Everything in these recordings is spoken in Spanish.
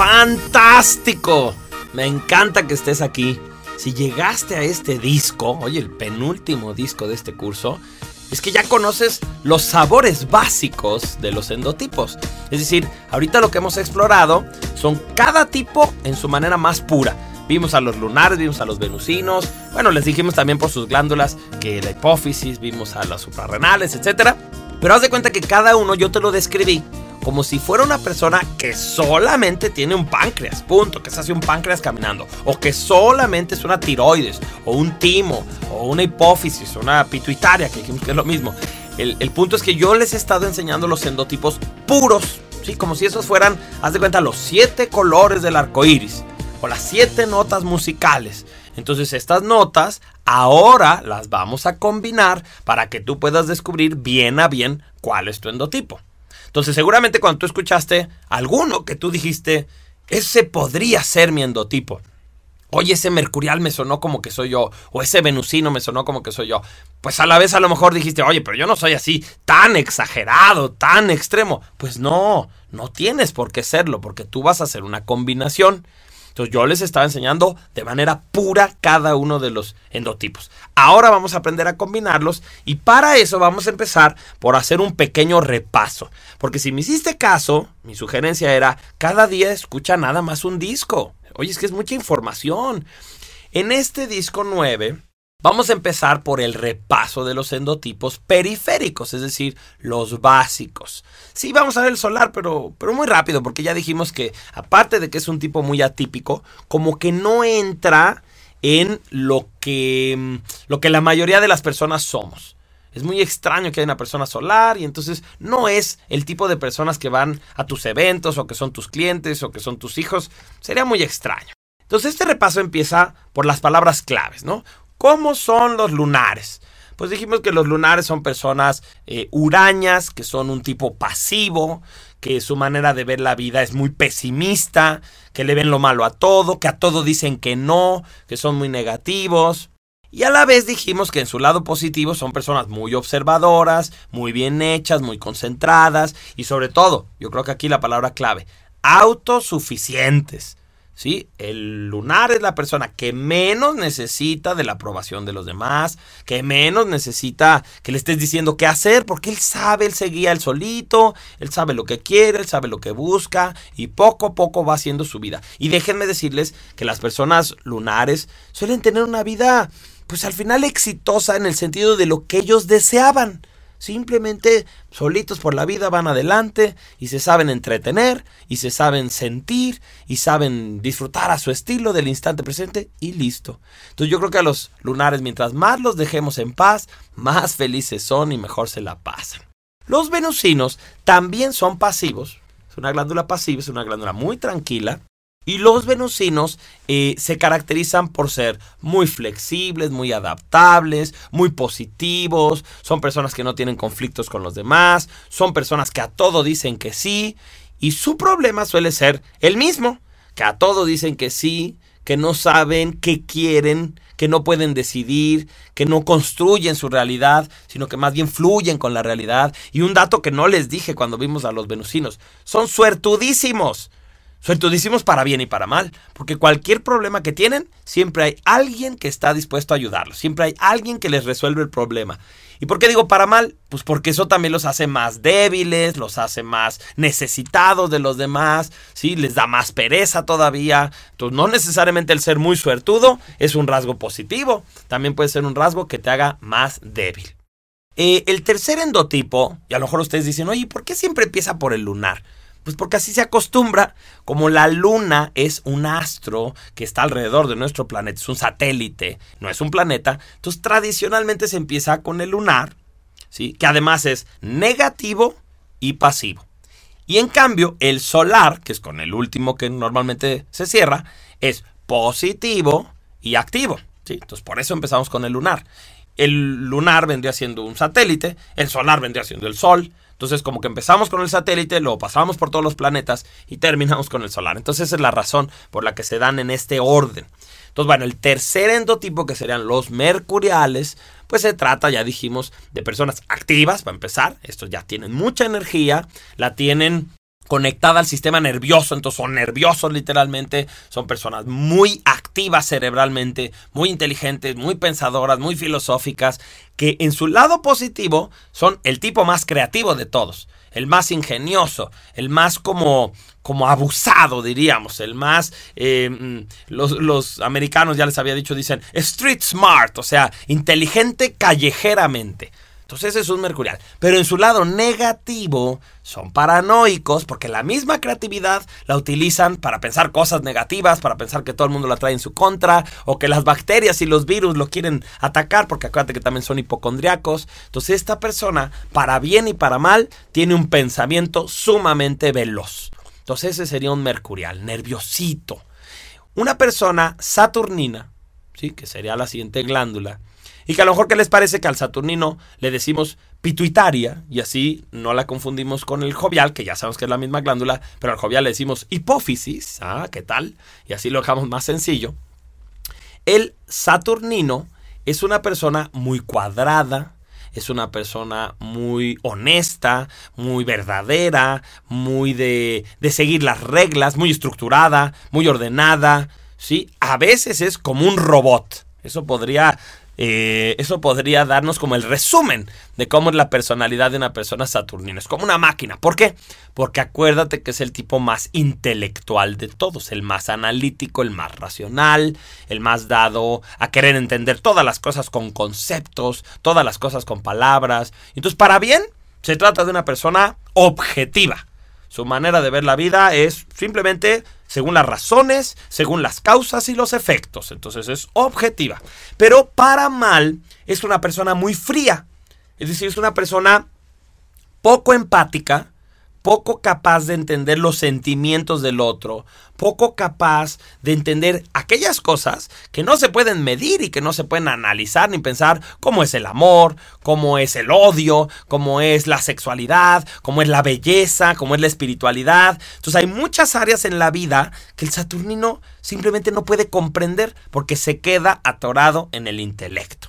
¡Fantástico! Me encanta que estés aquí. Si llegaste a este disco, oye, el penúltimo disco de este curso, es que ya conoces los sabores básicos de los endotipos. Es decir, ahorita lo que hemos explorado son cada tipo en su manera más pura. Vimos a los lunares, vimos a los venusinos, bueno, les dijimos también por sus glándulas que la hipófisis, vimos a las suprarrenales, etc. Pero haz de cuenta que cada uno yo te lo describí como si fuera una persona que solamente tiene un páncreas, punto, que se hace un páncreas caminando, o que solamente es una tiroides, o un timo, o una hipófisis, una pituitaria, que dijimos que es lo mismo. El, punto es que yo les he estado enseñando los endotipos puros, ¿sí? Como si esos fueran, haz de cuenta, los siete colores del arco iris, o las siete notas musicales. Entonces estas notas ahora las vamos a combinar para que tú puedas descubrir bien a bien cuál es tu endotipo. Entonces seguramente cuando tú escuchaste alguno que tú dijiste, ese podría ser mi endotipo. Oye, ese mercurial me sonó como que soy yo, o ese venusino me sonó como que soy yo. Pues a la vez a lo mejor dijiste, oye, pero yo no soy así, tan exagerado, tan extremo. Pues no, no tienes por qué serlo, porque tú vas a hacer una combinación. Entonces yo les estaba enseñando de manera pura cada uno de los endotipos. Ahora vamos a aprender a combinarlos y para eso vamos a empezar por hacer un pequeño repaso. Porque si me hiciste caso, mi sugerencia era, cada día escucha nada más un disco. Oye, es que es mucha información. En este disco 9 Vamos a empezar por el repaso de los endotipos periféricos, es decir, los básicos. Sí, vamos a ver el solar, pero, pero muy rápido, porque ya dijimos que aparte de que es un tipo muy atípico, como que no entra en lo que, lo que la mayoría de las personas somos. Es muy extraño que haya una persona solar y entonces no es el tipo de personas que van a tus eventos o que son tus clientes o que son tus hijos. Sería muy extraño. Entonces este repaso empieza por las palabras claves, ¿no? ¿Cómo son los lunares? Pues dijimos que los lunares son personas eh, hurañas, que son un tipo pasivo, que su manera de ver la vida es muy pesimista, que le ven lo malo a todo, que a todo dicen que no, que son muy negativos. Y a la vez dijimos que en su lado positivo son personas muy observadoras, muy bien hechas, muy concentradas y sobre todo, yo creo que aquí la palabra clave, autosuficientes. ¿Sí? El lunar es la persona que menos necesita de la aprobación de los demás, que menos necesita que le estés diciendo qué hacer, porque él sabe, él se guía él solito, él sabe lo que quiere, él sabe lo que busca y poco a poco va haciendo su vida. Y déjenme decirles que las personas lunares suelen tener una vida, pues al final exitosa en el sentido de lo que ellos deseaban. Simplemente solitos por la vida van adelante y se saben entretener y se saben sentir y saben disfrutar a su estilo del instante presente y listo. Entonces yo creo que a los lunares mientras más los dejemos en paz, más felices son y mejor se la pasan. Los venusinos también son pasivos. Es una glándula pasiva, es una glándula muy tranquila y los venusinos eh, se caracterizan por ser muy flexibles, muy adaptables, muy positivos, son personas que no tienen conflictos con los demás, son personas que a todo dicen que sí, y su problema suele ser el mismo, que a todo dicen que sí, que no saben qué quieren, que no pueden decidir, que no construyen su realidad, sino que más bien fluyen con la realidad. Y un dato que no les dije cuando vimos a los venusinos, son suertudísimos Suertudísimos para bien y para mal, porque cualquier problema que tienen, siempre hay alguien que está dispuesto a ayudarlos, siempre hay alguien que les resuelve el problema. ¿Y por qué digo para mal? Pues porque eso también los hace más débiles, los hace más necesitados de los demás, ¿sí? Les da más pereza todavía. Entonces, no necesariamente el ser muy suertudo es un rasgo positivo, también puede ser un rasgo que te haga más débil. Eh, el tercer endotipo, y a lo mejor ustedes dicen, oye, ¿por qué siempre empieza por el lunar? Pues porque así se acostumbra. Como la luna es un astro que está alrededor de nuestro planeta, es un satélite, no es un planeta, entonces tradicionalmente se empieza con el lunar, ¿sí? que además es negativo y pasivo. Y en cambio, el solar, que es con el último que normalmente se cierra, es positivo y activo. ¿sí? Entonces, por eso empezamos con el lunar. El lunar vendría siendo un satélite, el solar vendría siendo el sol, entonces, como que empezamos con el satélite, lo pasamos por todos los planetas y terminamos con el solar. Entonces, esa es la razón por la que se dan en este orden. Entonces, bueno, el tercer endotipo, que serían los mercuriales, pues se trata, ya dijimos, de personas activas, para empezar. Estos ya tienen mucha energía, la tienen conectada al sistema nervioso, entonces son nerviosos literalmente, son personas muy activas cerebralmente, muy inteligentes, muy pensadoras, muy filosóficas, que en su lado positivo son el tipo más creativo de todos, el más ingenioso, el más como, como abusado, diríamos, el más, eh, mm, los, los americanos ya les había dicho, dicen street smart, o sea, inteligente callejeramente. Entonces ese es un mercurial. Pero en su lado negativo son paranoicos porque la misma creatividad la utilizan para pensar cosas negativas, para pensar que todo el mundo la trae en su contra o que las bacterias y los virus lo quieren atacar porque acuérdate que también son hipocondriacos. Entonces esta persona, para bien y para mal, tiene un pensamiento sumamente veloz. Entonces ese sería un mercurial, nerviosito. Una persona saturnina, ¿sí? que sería la siguiente glándula, y que a lo mejor que les parece que al Saturnino le decimos pituitaria y así no la confundimos con el jovial, que ya sabemos que es la misma glándula, pero al jovial le decimos hipófisis, ah, ¿qué tal? Y así lo dejamos más sencillo. El Saturnino es una persona muy cuadrada, es una persona muy honesta, muy verdadera, muy de, de seguir las reglas, muy estructurada, muy ordenada, ¿sí? A veces es como un robot. Eso podría eh, eso podría darnos como el resumen de cómo es la personalidad de una persona saturnina. Es como una máquina. ¿Por qué? Porque acuérdate que es el tipo más intelectual de todos, el más analítico, el más racional, el más dado a querer entender todas las cosas con conceptos, todas las cosas con palabras. Entonces, para bien, se trata de una persona objetiva. Su manera de ver la vida es simplemente según las razones, según las causas y los efectos. Entonces es objetiva. Pero para mal es una persona muy fría. Es decir, es una persona poco empática, poco capaz de entender los sentimientos del otro, poco capaz de entender aquellas cosas que no se pueden medir y que no se pueden analizar ni pensar cómo es el amor, cómo es el odio, cómo es la sexualidad, cómo es la belleza, cómo es la espiritualidad. Entonces hay muchas áreas en la vida que el Saturnino simplemente no puede comprender porque se queda atorado en el intelecto.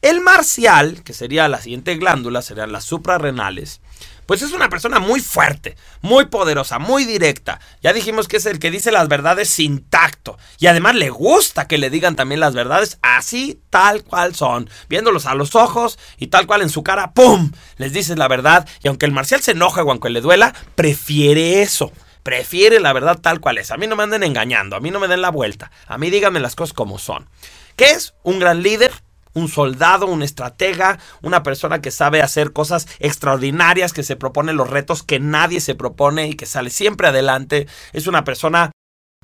El marcial, que sería la siguiente glándula, serían las suprarrenales, pues es una persona muy fuerte, muy poderosa, muy directa. Ya dijimos que es el que dice las verdades sin tacto. Y además le gusta que le digan también las verdades así, tal cual son. Viéndolos a los ojos y tal cual en su cara, ¡pum! Les dices la verdad. Y aunque el marcial se enoje o aunque le duela, prefiere eso. Prefiere la verdad tal cual es. A mí no me anden engañando, a mí no me den la vuelta. A mí díganme las cosas como son. ¿Qué es? Un gran líder, un soldado, un estratega, una persona que sabe hacer cosas extraordinarias, que se propone los retos que nadie se propone y que sale siempre adelante. Es una persona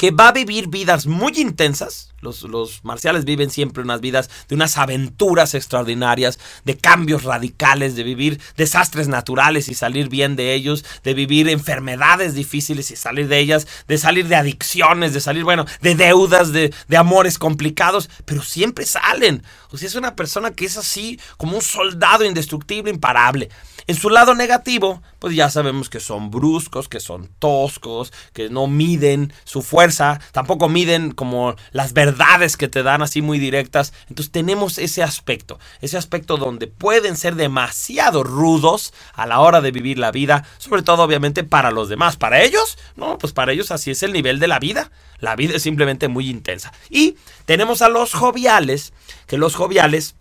que va a vivir vidas muy intensas. Los, los, marciales viven siempre unas vidas de unas aventuras extraordinarias, de cambios radicales, de vivir desastres naturales y salir bien de ellos, de vivir enfermedades difíciles y salir de ellas, de salir de adicciones, de salir, bueno, de deudas, de, de amores complicados, pero siempre salen. O sea, es una persona que es así como un soldado indestructible, imparable. En su lado negativo, pues ya sabemos que son bruscos, que son toscos, que no miden su fuerza, tampoco miden como las verdades que te dan así muy directas. Entonces tenemos ese aspecto, ese aspecto donde pueden ser demasiado rudos a la hora de vivir la vida, sobre todo obviamente para los demás. Para ellos, no, pues para ellos así es el nivel de la vida. La vida es simplemente muy intensa. Y tenemos a los joviales, que los joviales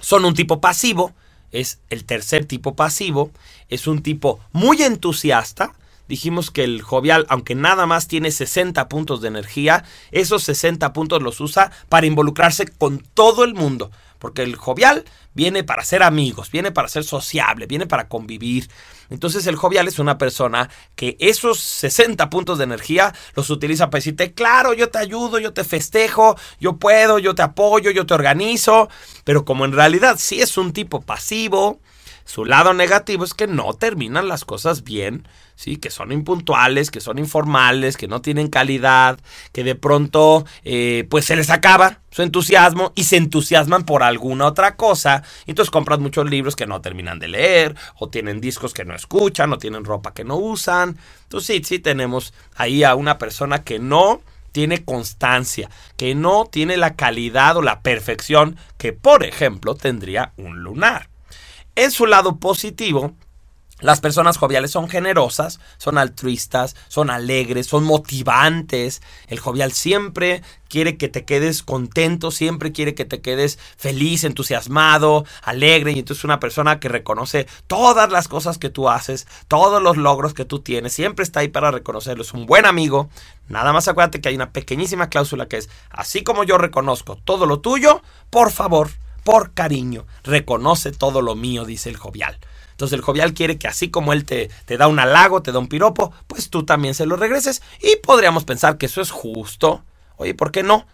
son un tipo pasivo, es el tercer tipo pasivo, es un tipo muy entusiasta. Dijimos que el jovial, aunque nada más tiene 60 puntos de energía, esos 60 puntos los usa para involucrarse con todo el mundo. Porque el jovial viene para ser amigos, viene para ser sociable, viene para convivir. Entonces el jovial es una persona que esos 60 puntos de energía los utiliza para decirte, claro, yo te ayudo, yo te festejo, yo puedo, yo te apoyo, yo te organizo. Pero como en realidad sí es un tipo pasivo, su lado negativo es que no terminan las cosas bien, ¿sí? que son impuntuales, que son informales, que no tienen calidad, que de pronto eh, pues se les acaba su entusiasmo y se entusiasman por alguna otra cosa. Y entonces compran muchos libros que no terminan de leer, o tienen discos que no escuchan, o tienen ropa que no usan. Entonces sí, sí tenemos ahí a una persona que no tiene constancia, que no tiene la calidad o la perfección que, por ejemplo, tendría un lunar. En su lado positivo, Las personas joviales son generosas, son altruistas, son alegres, son motivantes. El jovial siempre quiere que te quedes contento, siempre quiere que te quedes feliz, entusiasmado, alegre. Y entonces una persona que reconoce todas las cosas que tú haces, todos los logros que tú tienes, siempre está ahí para reconocerlo. Es un buen amigo. Nada más acuérdate que hay una pequeñísima cláusula que es, así como yo reconozco todo lo tuyo, por favor, por cariño, reconoce todo lo mío, dice el jovial. Entonces el jovial quiere que así como él te, te da un halago, te da un piropo, pues tú también se lo regreses. Y podríamos pensar que eso es justo. Oye, ¿por qué no?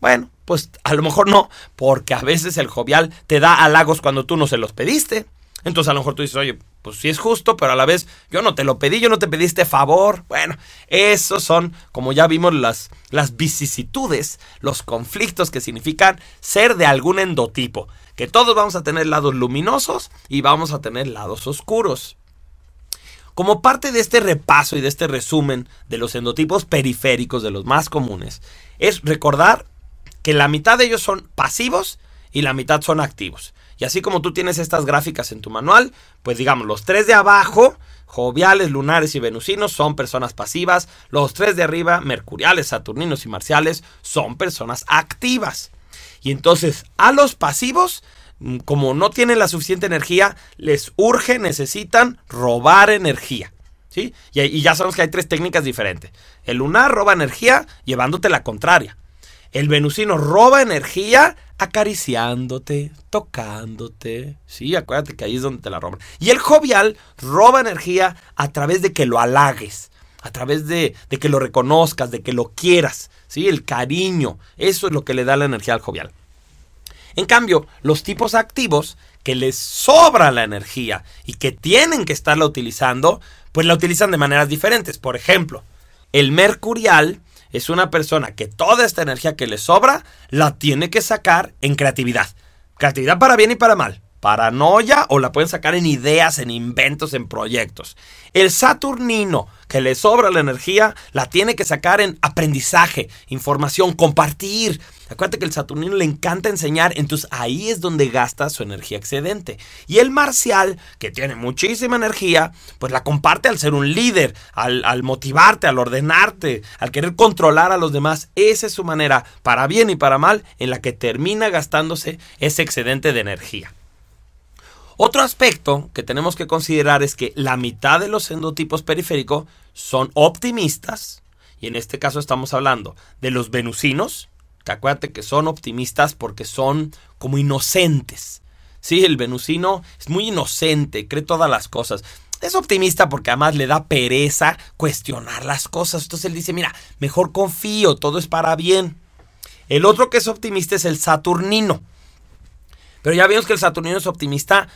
Bueno, pues a lo mejor no, porque a veces el jovial te da halagos cuando tú no se los pediste. Entonces a lo mejor tú dices, oye, pues sí es justo, pero a la vez yo no te lo pedí, yo no te pediste favor. Bueno, esos son, como ya vimos, las, las vicisitudes, los conflictos que significan ser de algún endotipo que todos vamos a tener lados luminosos y vamos a tener lados oscuros. Como parte de este repaso y de este resumen de los endotipos periféricos de los más comunes, es recordar que la mitad de ellos son pasivos y la mitad son activos. Y así como tú tienes estas gráficas en tu manual, pues digamos, los tres de abajo, joviales, lunares y venusinos, son personas pasivas. Los tres de arriba, mercuriales, saturninos y marciales, son personas activas. Y entonces a los pasivos, mm, como no tienen la suficiente energía, les urge, necesitan robar energía. ¿sí? Y, ya sabemos que hay tres técnicas diferentes. El lunar roba energía llevándote la contraria. El venusino roba energía acariciándote, tocándote. Sí, acuérdate que ahí es donde te la roban. Y el jovial roba energía a través de que lo halagues, a través de, de que lo reconozcas, de que lo quieras. ¿sí? El cariño, eso es lo que le da la energía al jovial. En cambio, los tipos activos, que les sobra la energía y que tienen que estarla utilizando, pues la utilizan de maneras diferentes. Por ejemplo, el mercurial es una persona que toda esta energía que le sobra la tiene que sacar en creatividad. Creatividad para bien y para mal paranoia o la pueden sacar en ideas, en inventos, en proyectos. El Saturnino, que le sobra la energía, la tiene que sacar en aprendizaje, información, compartir. Acuérdate que el Saturnino le encanta enseñar, entonces ahí es donde gasta su energía excedente. Y el Marcial, que tiene muchísima energía, pues la comparte al ser un líder, al, al motivarte, al ordenarte, al querer controlar a los demás. Esa es su manera, para bien y para mal, en la que termina gastándose ese excedente de energía. Otro aspecto que tenemos que considerar es que la mitad de los endotipos periféricos son optimistas, y en este caso estamos hablando de los venusinos, que acuérdate que son optimistas porque son como inocentes. Sí, el venusino es muy inocente, cree todas las cosas. Es optimista porque además le da pereza cuestionar las cosas. Entonces él dice, mira, mejor confío, todo es para bien. El otro que es optimista es el Saturnino. Pero ya vimos que el Saturnino es optimista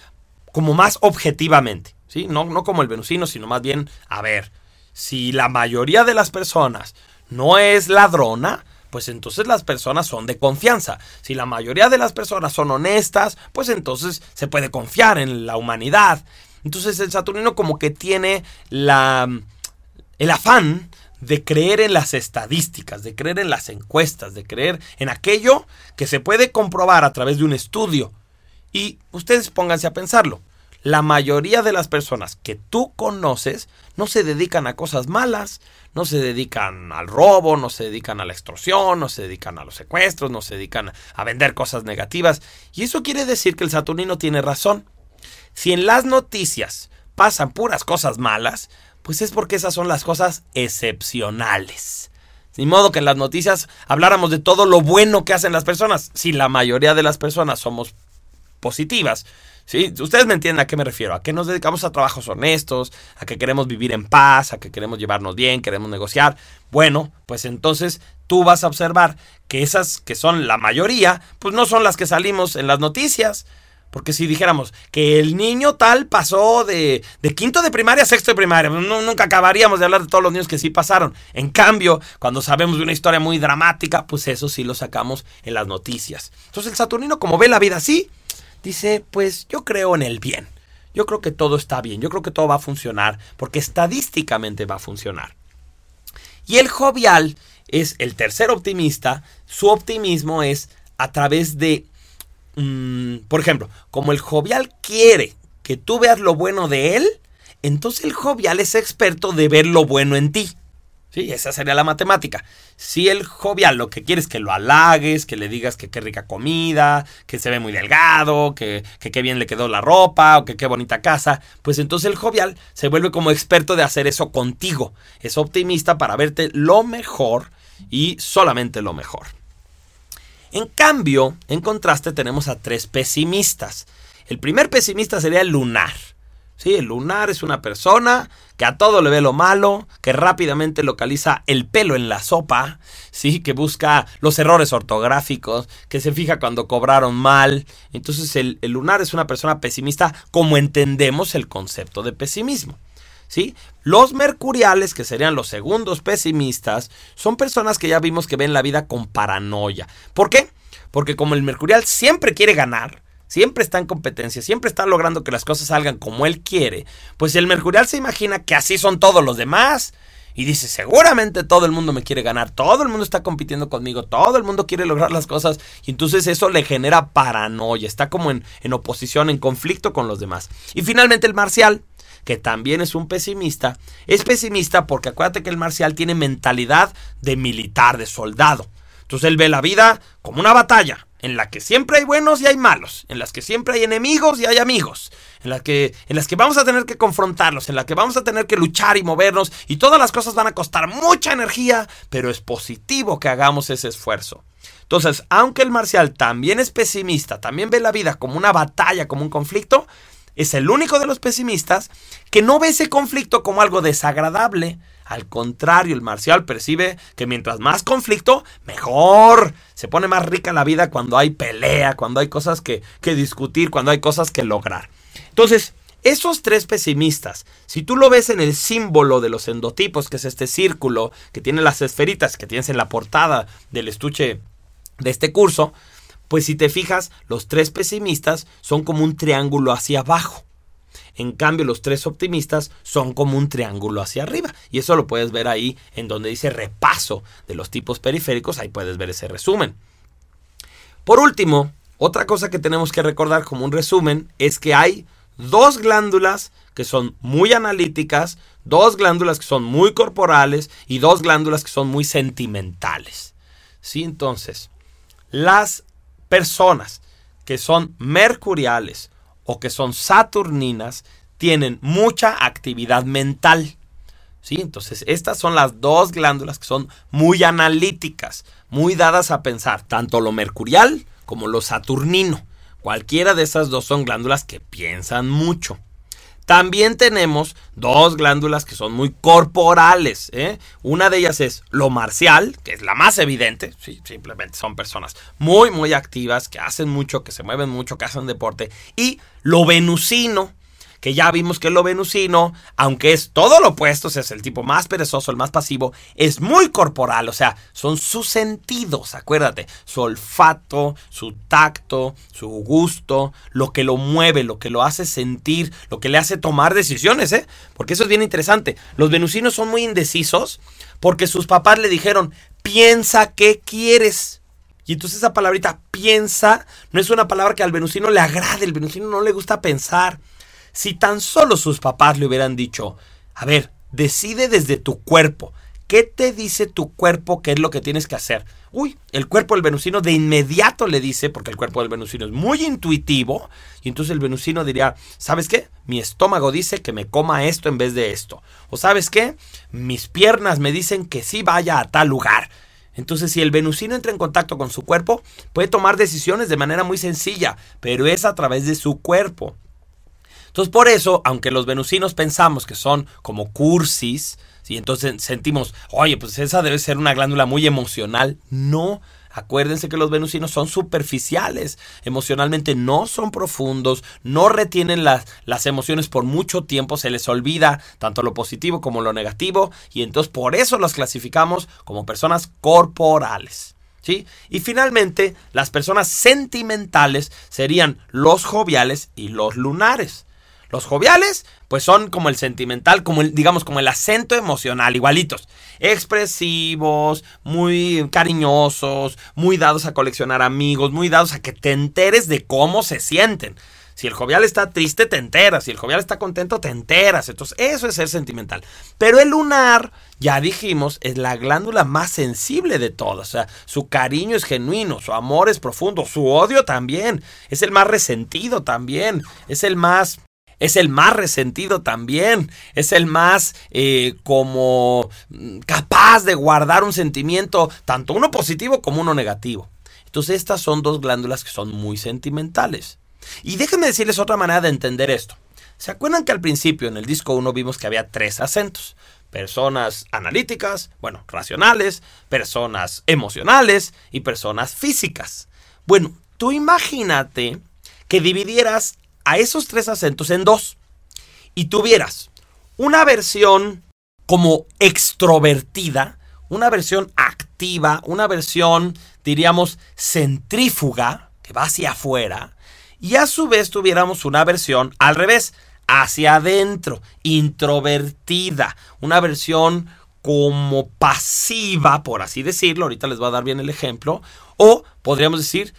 como más objetivamente, ¿sí? No, no como el venusino, sino más bien, a ver, si la mayoría de las personas no es ladrona, pues entonces las personas son de confianza. Si la mayoría de las personas son honestas, pues entonces se puede confiar en la humanidad. Entonces el Saturnino como que tiene la, el afán de creer en las estadísticas, de creer en las encuestas, de creer en aquello que se puede comprobar a través de un estudio. Y ustedes pónganse a pensarlo. La mayoría de las personas que tú conoces no se dedican a cosas malas, no se dedican al robo, no se dedican a la extorsión, no se dedican a los secuestros, no se dedican a vender cosas negativas. Y eso quiere decir que el Saturnino tiene razón. Si en las noticias pasan puras cosas malas, pues es porque esas son las cosas excepcionales. Sin modo que en las noticias habláramos de todo lo bueno que hacen las personas. Si la mayoría de las personas somos positivas. ¿Sí? Ustedes me entienden a qué me refiero, a que nos dedicamos a trabajos honestos, a que queremos vivir en paz, a que queremos llevarnos bien, queremos negociar. Bueno, pues entonces tú vas a observar que esas que son la mayoría, pues no son las que salimos en las noticias. Porque si dijéramos que el niño tal pasó de, quinto de primaria a sexto de primaria, pues nunca acabaríamos de hablar de todos los niños que sí pasaron. En cambio, cuando sabemos de una historia muy dramática, pues eso sí lo sacamos en las noticias. Entonces el Saturnino, como ve la vida así, dice, pues yo creo en el bien. Yo creo que todo está bien, yo creo que todo va a funcionar, porque estadísticamente va a funcionar. Y el jovial es el tercer optimista, su optimismo es a través de, mm, por ejemplo, como el jovial quiere que tú veas lo bueno de él, entonces el jovial es experto de ver lo bueno en ti. Sí, esa sería la matemática. Si el jovial lo que quiere es que lo halagues, que le digas que qué rica comida, que se ve muy delgado, que, que qué bien le quedó la ropa o que qué bonita casa, pues entonces el jovial se vuelve como experto de hacer eso contigo. Es optimista para verte lo mejor y solamente lo mejor. En cambio, en contraste tenemos a tres pesimistas. El primer pesimista sería el lunar. Sí, el lunar es una persona que a todo le ve lo malo, que rápidamente localiza el pelo en la sopa, sí, que busca los errores ortográficos, que se fija cuando cobraron mal. Entonces el, el lunar es una persona pesimista como entendemos el concepto de pesimismo. ¿Sí? Los mercuriales, que serían los segundos pesimistas, son personas que ya vimos que ven la vida con paranoia. ¿Por qué? Porque como el mercurial siempre quiere ganar, siempre está en competencia, siempre está logrando que las cosas salgan como él quiere, pues el mercurial se imagina que así son todos los demás. Y dice, seguramente todo el mundo me quiere ganar, todo el mundo está compitiendo conmigo, todo el mundo quiere lograr las cosas. Y entonces eso le genera paranoia, está como en, en oposición, en conflicto con los demás. Y finalmente el marcial, que también es un pesimista, es pesimista porque acuérdate que el marcial tiene mentalidad de militar, de soldado. Entonces él ve la vida como una batalla, en la que siempre hay buenos y hay malos, en las que siempre hay enemigos y hay amigos, en las que, en las que vamos a tener que confrontarlos, en las que vamos a tener que luchar y movernos, y todas las cosas van a costar mucha energía, pero es positivo que hagamos ese esfuerzo. Entonces, aunque el marcial también es pesimista, también ve la vida como una batalla, como un conflicto, es el único de los pesimistas que no ve ese conflicto como algo desagradable, al contrario, el marcial percibe que mientras más conflicto, mejor. Se pone más rica la vida cuando hay pelea, cuando hay cosas que, que discutir, cuando hay cosas que lograr. Entonces, esos tres pesimistas, si tú lo ves en el símbolo de los endotipos, que es este círculo que tiene las esferitas que tienes en la portada del estuche de este curso, pues si te fijas, los tres pesimistas son como un triángulo hacia abajo. En cambio, los tres optimistas son como un triángulo hacia arriba. Y eso lo puedes ver ahí en donde dice repaso de los tipos periféricos. Ahí puedes ver ese resumen. Por último, otra cosa que tenemos que recordar como un resumen es que hay dos glándulas que son muy analíticas, dos glándulas que son muy corporales y dos glándulas que son muy sentimentales. ¿Sí? Entonces, las personas que son mercuriales o que son saturninas tienen mucha actividad mental. ¿Sí? Entonces, estas son las dos glándulas que son muy analíticas, muy dadas a pensar, tanto lo mercurial como lo saturnino. Cualquiera de esas dos son glándulas que piensan mucho. También tenemos dos glándulas que son muy corporales. ¿eh? Una de ellas es lo marcial, que es la más evidente. Sí, simplemente son personas muy, muy activas, que hacen mucho, que se mueven mucho, que hacen deporte. Y lo venusino, que ya vimos que lo venusino, aunque es todo lo opuesto, o sea, es el tipo más perezoso, el más pasivo, es muy corporal, o sea, son sus sentidos, acuérdate, su olfato, su tacto, su gusto, lo que lo mueve, lo que lo hace sentir, lo que le hace tomar decisiones, ¿eh? Porque eso es bien interesante. Los venusinos son muy indecisos porque sus papás le dijeron, piensa qué quieres. Y entonces esa palabrita piensa no es una palabra que al venusino le agrade, el venusino no le gusta pensar. Si tan solo sus papás le hubieran dicho, a ver, decide desde tu cuerpo. ¿Qué te dice tu cuerpo qué es lo que tienes que hacer? Uy, el cuerpo del venusino de inmediato le dice, porque el cuerpo del venusino es muy intuitivo, y entonces el venusino diría, ¿sabes qué? Mi estómago dice que me coma esto en vez de esto. O ¿sabes qué? Mis piernas me dicen que sí vaya a tal lugar. Entonces, si el venusino entra en contacto con su cuerpo, puede tomar decisiones de manera muy sencilla, pero es a través de su cuerpo. Entonces, por eso, aunque los venusinos pensamos que son como cursis, y entonces sentimos, oye, pues esa debe ser una glándula muy emocional. No, Acuérdense que los venusinos son superficiales, emocionalmente no son profundos, no retienen las, las, emociones por mucho tiempo, se les olvida tanto lo positivo como lo negativo y entonces por eso los clasificamos como personas corporales. ¿sí? Y finalmente, las personas sentimentales serían los joviales y los lunares. Los joviales, pues son como el sentimental, como el, digamos, como el acento emocional, igualitos. Expresivos, muy cariñosos, muy dados a coleccionar amigos, muy dados a que te enteres de cómo se sienten. Si el jovial está triste, te enteras. Si el jovial está contento, te enteras. Entonces, eso es ser sentimental. Pero el lunar, ya dijimos, es la glándula más sensible de todas. O sea, su cariño es genuino, su amor es profundo, su odio también. Es el más resentido también. Es el más es el más resentido también, es el más eh, como mm, capaz de guardar un sentimiento, tanto uno positivo como uno negativo. Entonces estas son dos glándulas que son muy sentimentales. Y déjenme decirles otra manera de entender esto. ¿Se acuerdan que al principio en el disco 1 vimos que había tres acentos? Personas analíticas, bueno, racionales, personas emocionales y personas físicas. Bueno, tú imagínate que dividieras a esos tres acentos en dos. Y tuvieras una versión como extrovertida, una versión activa, una versión, diríamos, centrífuga, que va hacia afuera, y a su vez tuviéramos una versión al revés, hacia adentro, introvertida, una versión como pasiva, por así decirlo, ahorita les voy a dar bien el ejemplo, o podríamos decir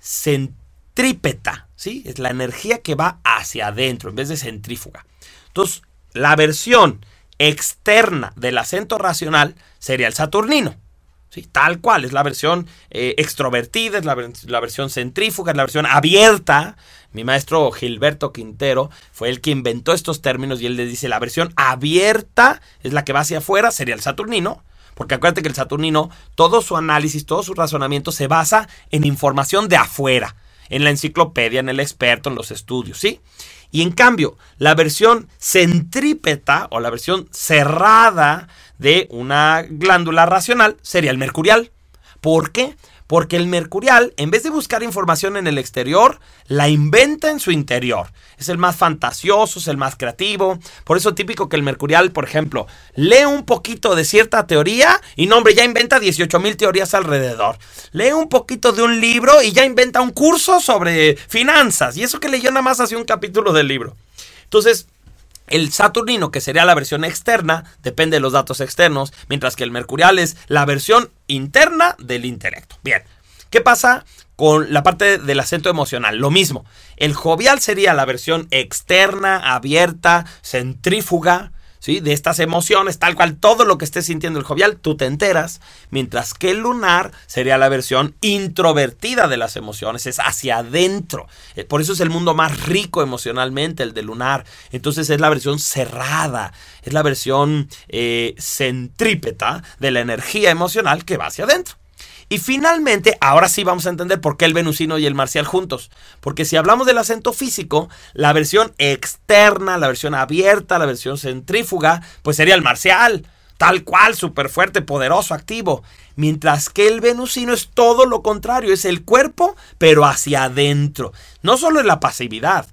centrípeta, ¿sí? Es la energía que va hacia adentro en vez de centrífuga. Entonces, la versión externa del acento racional sería el saturnino. ¿sí? Tal cual, es la versión eh, extrovertida, es la, la, versión centrífuga, es la versión abierta. Mi maestro Gilberto Quintero fue el que inventó estos términos y él le dice la versión abierta es la que va hacia afuera, sería el saturnino. Porque acuérdate que el saturnino, todo su análisis, todo su razonamiento se basa en información de afuera, en la enciclopedia, en el experto, en los estudios, ¿sí? Y en cambio, la versión centrípeta o la versión cerrada de una glándula racional sería el mercurial. ¿Por qué? Porque el mercurial, en vez de buscar información en el exterior, la inventa en su interior. Es el más fantasioso, es el más creativo. Por eso típico que el mercurial, por ejemplo, lee un poquito de cierta teoría y no, hombre, ya inventa 18 mil teorías alrededor. Lee un poquito de un libro y ya inventa un curso sobre finanzas. Y eso que leyó nada más hace un capítulo del libro. Entonces, el Saturnino, que sería la versión externa, depende de los datos externos, mientras que el Mercurial es la versión interna del intelecto. Bien, ¿qué pasa con la parte del acento emocional? Lo mismo, el jovial sería la versión externa, abierta, centrífuga, de estas emociones, tal cual todo lo que esté sintiendo el jovial, tú te enteras, mientras que el lunar sería la versión introvertida de las emociones, es hacia adentro. Eh, por eso es el mundo más rico emocionalmente, el de lunar. Entonces es la versión cerrada, es la versión eh, centrípeta de la energía emocional que va hacia adentro. Y finalmente, ahora sí vamos a entender por qué el venusino y el marcial juntos. Porque si hablamos del acento físico, la versión externa, la versión abierta, la versión centrífuga, pues sería el marcial. Tal cual, súper fuerte, poderoso, activo. Mientras que el venusino es todo lo contrario, es el cuerpo, pero hacia adentro. No solo es la pasividad.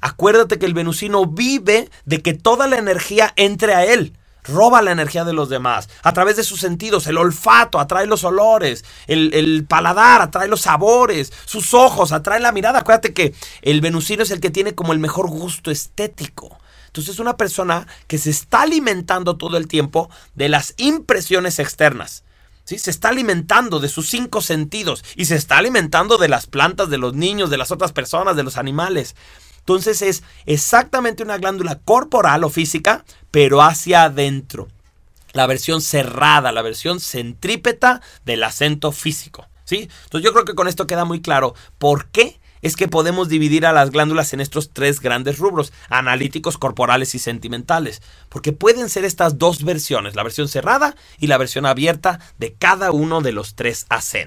Acuérdate que el venusino vive de que toda la energía entre a él roba la energía de los demás. A través de sus sentidos, el olfato atrae los olores, el, paladar atrae los sabores, sus ojos atraen la mirada. Acuérdate que el venusino es el que tiene como el mejor gusto estético. Entonces es una persona que se está alimentando todo el tiempo de las impresiones externas. ¿Sí? Se está alimentando de sus cinco sentidos y se está alimentando de las plantas, de los niños, de las otras personas, de los animales. Entonces es exactamente una glándula corporal o física, pero hacia adentro. La versión cerrada, la versión centrípeta del acento físico. ¿sí? Entonces yo creo que con esto queda muy claro por qué es que podemos dividir a las glándulas en estos tres grandes rubros, analíticos, corporales y sentimentales, porque pueden ser estas dos versiones, la versión cerrada y la versión abierta de cada uno de los tres acentos.